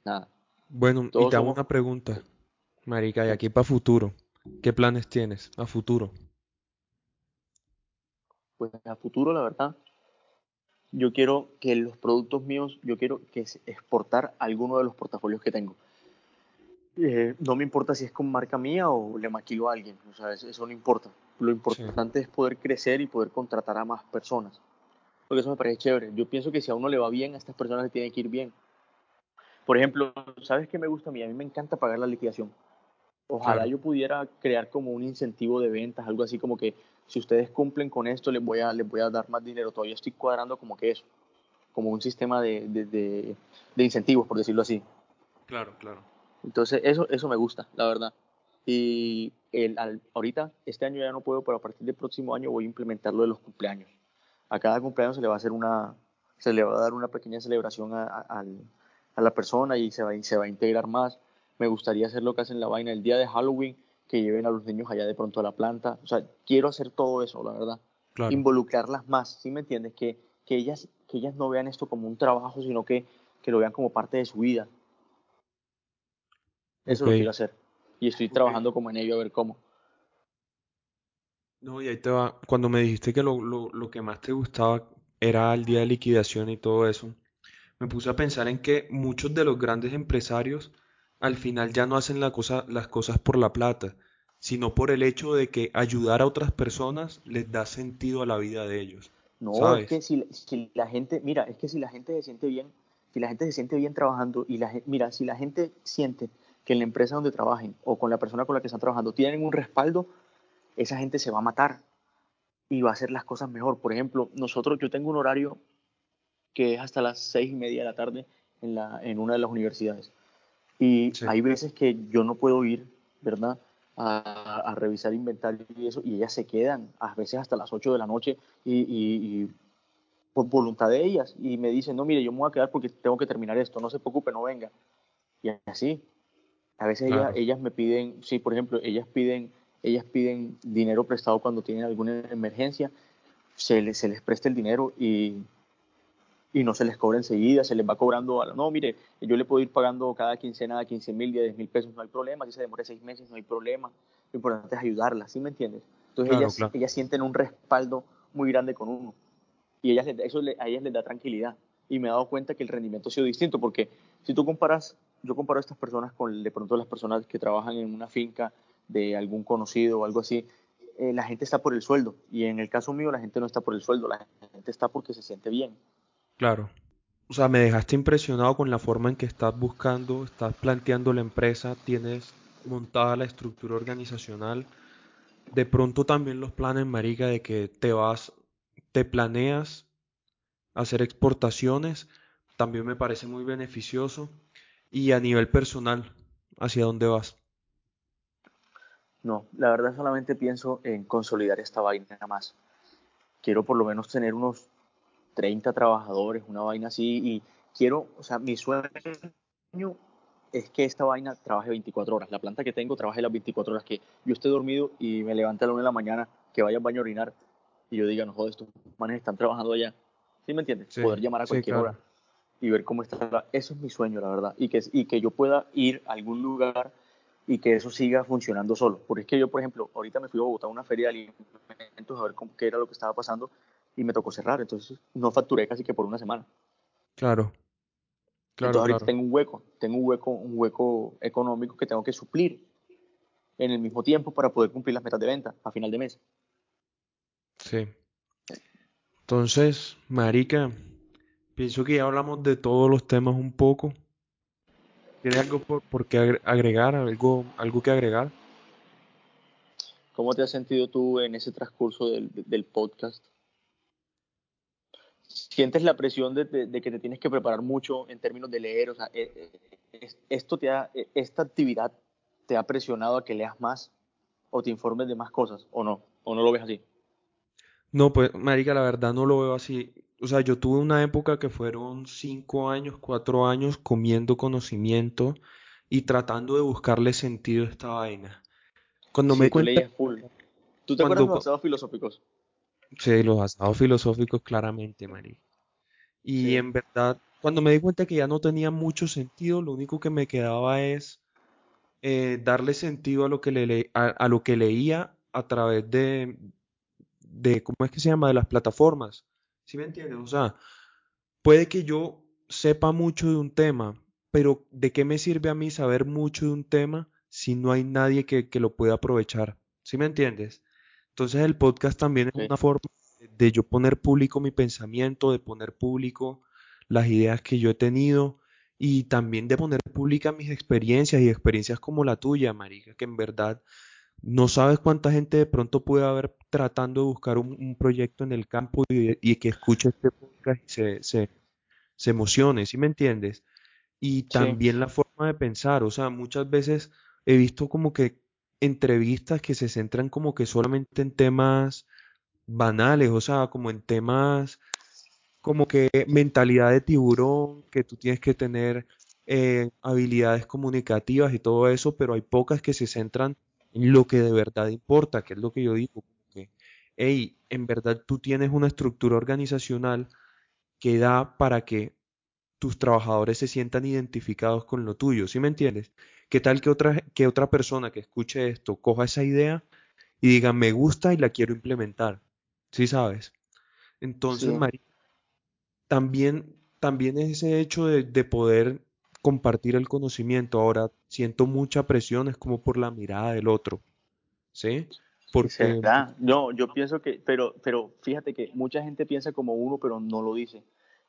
nada. Bueno, y te hago somos, una pregunta, marica, y aquí para futuro. ¿Qué planes tienes a futuro? pues a futuro, la verdad, yo quiero que los productos míos, yo quiero que es- exportar alguno de los portafolios que tengo. Eh, no me importa si es con marca mía o le maquilo a alguien, o sea, eso, no importa. Lo Sí, importante es poder crecer y poder contratar a más personas. Porque eso me parece chévere. Yo pienso que si a uno le va bien, a estas personas le tiene que ir bien. Por ejemplo, ¿sabes qué me gusta a mí? A mí me encanta pagar la liquidación. Ojalá claro, yo pudiera crear como un incentivo de ventas, algo así como que si ustedes cumplen con esto, les voy a, les voy a dar más dinero. Todavía estoy cuadrando como que eso, como un sistema de, de, de, de incentivos, por decirlo así. claro, claro. Entonces, eso, eso me gusta, la verdad. Y el, al, ahorita, este año ya no puedo, pero a partir del próximo año voy a implementar lo de los cumpleaños. A cada cumpleaños se le va a hacer una, se le va a dar una pequeña celebración a, a, a la persona y se va, y se va a integrar más. Me gustaría hacer lo que hacen la vaina el día de Halloween, que lleven a los niños allá de pronto a la planta. O sea, quiero hacer todo eso, la verdad. Claro. Involucrarlas más, ¿sí me entiendes? Que, que, ellas, que ellas no vean esto como un trabajo, sino que, que lo vean como parte de su vida. Eso lo quiero hacer. Y estoy trabajando como en ello a ver cómo. No, y ahí te va. Cuando me dijiste que lo, lo, lo que más te gustaba era el día de liquidación y todo eso, me puse a pensar en que muchos de los grandes empresarios al final ya no hacen la cosa, las cosas por la plata, sino por el hecho de que ayudar a otras personas les da sentido a la vida de ellos, No, es que si, si la gente, mira, es que si la gente se siente bien, si la gente se siente bien trabajando y la mira, si la gente siente que en la empresa donde trabajen o con la persona con la que están trabajando tienen un respaldo, esa gente se va a matar y va a hacer las cosas mejor. Por ejemplo, nosotros, yo tengo un horario que es hasta las seis y media de la tarde en, la, en una de las universidades. Y Sí, hay veces que yo no puedo ir, ¿verdad? A, a revisar inventario y eso, y ellas se quedan a veces hasta las 8 de la noche y, y, y por voluntad de ellas. Y me dicen, no, mire, yo me voy a quedar porque tengo que terminar esto, no se preocupe, no venga. Y así. A veces ellas, ellas me piden, sí, por ejemplo, ellas piden, ellas piden dinero prestado cuando tienen alguna emergencia, se les, se les presta el dinero y, y no se les cobra enseguida, se les va cobrando, a la, no, mire, yo le puedo ir pagando cada quincena 15 mil, 10 mil pesos, no hay problema, si se demora seis meses, no hay problema, lo importante es ayudarlas, ¿sí me entiendes? Entonces claro, ellas, claro. ellas sienten un respaldo muy grande con uno y ellas, eso le, a ellas les da tranquilidad y me he dado cuenta que el rendimiento ha sido distinto porque si tú comparas, yo comparo a estas personas con de pronto las personas que trabajan en una finca de algún conocido o algo así, eh, la gente está por el sueldo y en el caso mío la gente no está por el sueldo, la gente está porque se siente bien. Claro. O sea, me dejaste impresionado con la forma en que estás buscando, estás planteando la empresa, tienes montada la estructura organizacional. De pronto también los planes, marica, de que te vas, te planeas hacer exportaciones, también me parece muy beneficioso. Y a nivel personal, ¿hacia dónde vas? No, la verdad solamente pienso en consolidar esta vaina nada más. Quiero por lo menos tener unos 30 trabajadores, una vaina así, y quiero, o sea, mi sueño es que esta vaina trabaje 24 horas. La planta que tengo trabaje las 24 horas, que yo esté dormido y me levante a la 1 de la mañana, que vaya al baño a orinar, y yo diga, no joder, estos manes están trabajando allá. ¿Sí me entiendes? Sí, Poder llamar a sí, cualquier hora y ver cómo está. Eso es mi sueño, la verdad. Y que, y que yo pueda ir a algún lugar y que eso siga funcionando solo. Porque es que yo, por ejemplo, ahorita me fui a Bogotá a una feria de alimentos a ver cómo, qué era lo que estaba pasando y me tocó cerrar. Entonces no facturé casi que por una semana. Claro. Entonces ahorita tengo un hueco, tengo un hueco, un hueco económico que tengo que suplir en el mismo tiempo para poder cumplir las metas de venta a final de mes. Sí. Entonces, Marica, pienso que ya hablamos de todos los temas un poco. ¿Tienes algo por, qué agregar? ¿Algo, ¿Algo que agregar? ¿Cómo te has sentido tú en ese transcurso del, podcast? ¿Sientes la presión de, que te tienes que preparar mucho en términos de leer? O sea, eh, eh, esto te eh, ¿Esta actividad te ha presionado a que leas más o te informes de más cosas o no? ¿O no lo ves así? No, pues, marica, la verdad no lo veo así. O sea, yo tuve una época que fueron cinco años, cuatro años comiendo conocimiento y tratando de buscarle sentido a esta vaina. Cuando me cuenta... full. ¿Tú te acuerdas de los filosóficos? Sí, los asados filosóficos claramente, marica. Y en verdad, cuando me di cuenta que ya no tenía mucho sentido, lo único que me quedaba es eh, darle sentido a lo que le, a lo que leía a través de, de, ¿cómo es que se llama? De las plataformas. ¿Sí me entiendes? O sea, puede que yo sepa mucho de un tema, pero ¿de qué me sirve a mí saber mucho de un tema si no hay nadie que, lo pueda aprovechar? ¿Sí me entiendes? Entonces el podcast también es una forma de yo poner público mi pensamiento, de poner público las ideas que yo he tenido y también de poner pública mis experiencias y experiencias como la tuya, Marica, que en verdad no sabes cuánta gente de pronto puede haber tratando de buscar un, proyecto en el campo y, que escuche este podcast y se, se, se emocione, ¿sí me entiendes? Y también la forma de pensar, o sea, muchas veces he visto como que entrevistas que se centran como que solamente en temas banales, o sea, como en temas como que mentalidad de tiburón, que tú tienes que tener eh, habilidades comunicativas y todo eso, pero hay pocas que se centran lo que de verdad importa, que es lo que yo digo, que, hey, en verdad tú tienes una estructura organizacional que da para que tus trabajadores se sientan identificados con lo tuyo, ¿sí me entiendes? ¿Qué tal que otra, que otra persona que escuche esto coja esa idea y diga, me gusta y la quiero implementar? ¿Sí sabes? Entonces, María, también, también ese hecho de, de poder compartir el conocimiento. Ahora siento mucha presión, es como por la mirada del otro. ¿Sí? Porque... No, yo pienso que, pero, pero fíjate que mucha gente piensa como uno, pero no lo dice.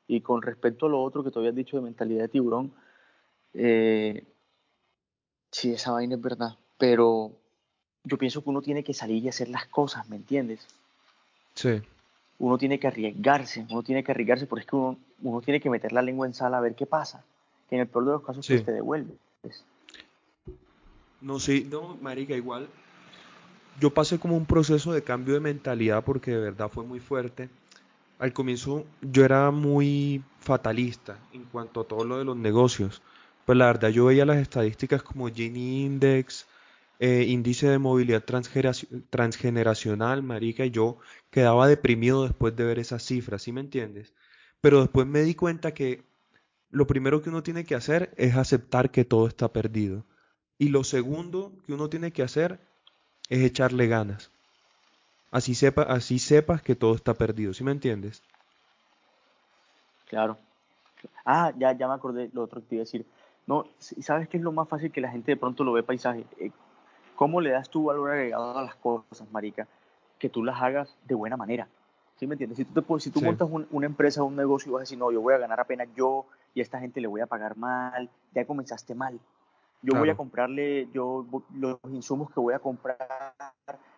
Y con respecto a lo otro que tú habías dicho de mentalidad de tiburón, eh, sí, esa vaina es verdad. Pero yo pienso que uno tiene que salir y hacer las cosas, ¿me entiendes? Sí. Uno tiene que arriesgarse, uno tiene que arriesgarse, porque es que uno, uno tiene que meter la lengua en sala a ver qué pasa que en el peor de los casos pues, te devuelve. Pues. No, sí, no, marica, igual. Yo pasé como un proceso de cambio de mentalidad porque de verdad fue muy fuerte. Al comienzo yo era muy fatalista en cuanto a todo lo de los negocios. Pues la verdad yo veía las estadísticas como Gini Index, eh, índice de movilidad transgeneracional, marica, y yo quedaba deprimido después de ver esas cifras, ¿sí me entiendes? Pero después me di cuenta que lo primero que uno tiene que hacer es aceptar que todo está perdido. Y lo segundo que uno tiene que hacer es echarle ganas. Así, sepa, así sepas que todo está perdido, ¿sí me entiendes? Claro. Ah, ya, ya me acordé lo otro que te iba a decir. No, ¿sabes qué es lo más fácil que la gente de pronto lo ve paisaje? Eh, ¿Cómo le das tu valor agregado a las cosas, marica? Que tú las hagas de buena manera. ¿Sí me entiendes? Si tú, si tú montas una empresa, un negocio y vas a decir, no, yo voy a ganar apenas yo y a esta gente le voy a pagar mal, ya comenzaste mal. Yo voy a comprarle, yo los insumos que voy a comprar,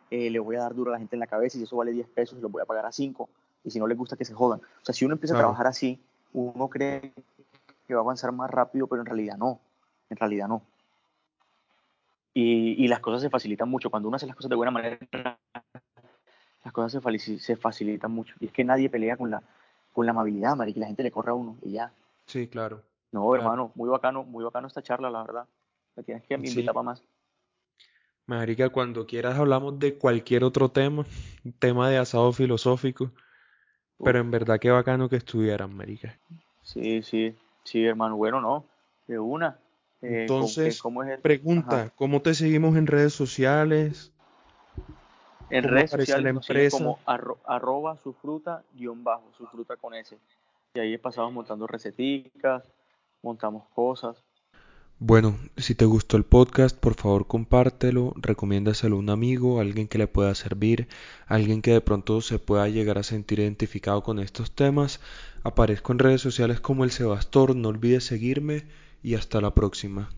eh, le voy a dar duro a la gente en la cabeza y si eso vale 10 pesos, los voy a pagar a 5. Y si no les gusta, que se jodan. O sea, si uno empieza a trabajar así, uno cree que va a avanzar más rápido, pero en realidad no. En realidad no. Y, y las cosas se facilitan mucho. Cuando uno hace las cosas de buena manera, las cosas se, se facilitan mucho. Y es que nadie pelea con la, con la amabilidad, marica, la gente le corre a uno y ya. Sí, claro. No, hermano, muy bacano, muy bacano esta charla, la verdad. Me tienes que invitar para más. Marica, cuando quieras hablamos de cualquier otro tema, tema de asado filosófico, pero en verdad qué bacano que estuvieran, marica. Sí, sí, sí, hermano, bueno, no, de una. Eh, Entonces, pregunta, ¿cómo te seguimos en redes sociales? En redes sociales como arroba su fruta guion bajo, su fruta con S. Y ahí pasamos montando receticas, montamos cosas. Bueno, si te gustó el podcast, por favor compártelo, recomiéndaselo a un amigo, alguien que le pueda servir, alguien que de pronto se pueda llegar a sentir identificado con estos temas. Aparezco en redes sociales como el Sebastor, no olvides seguirme y hasta la próxima.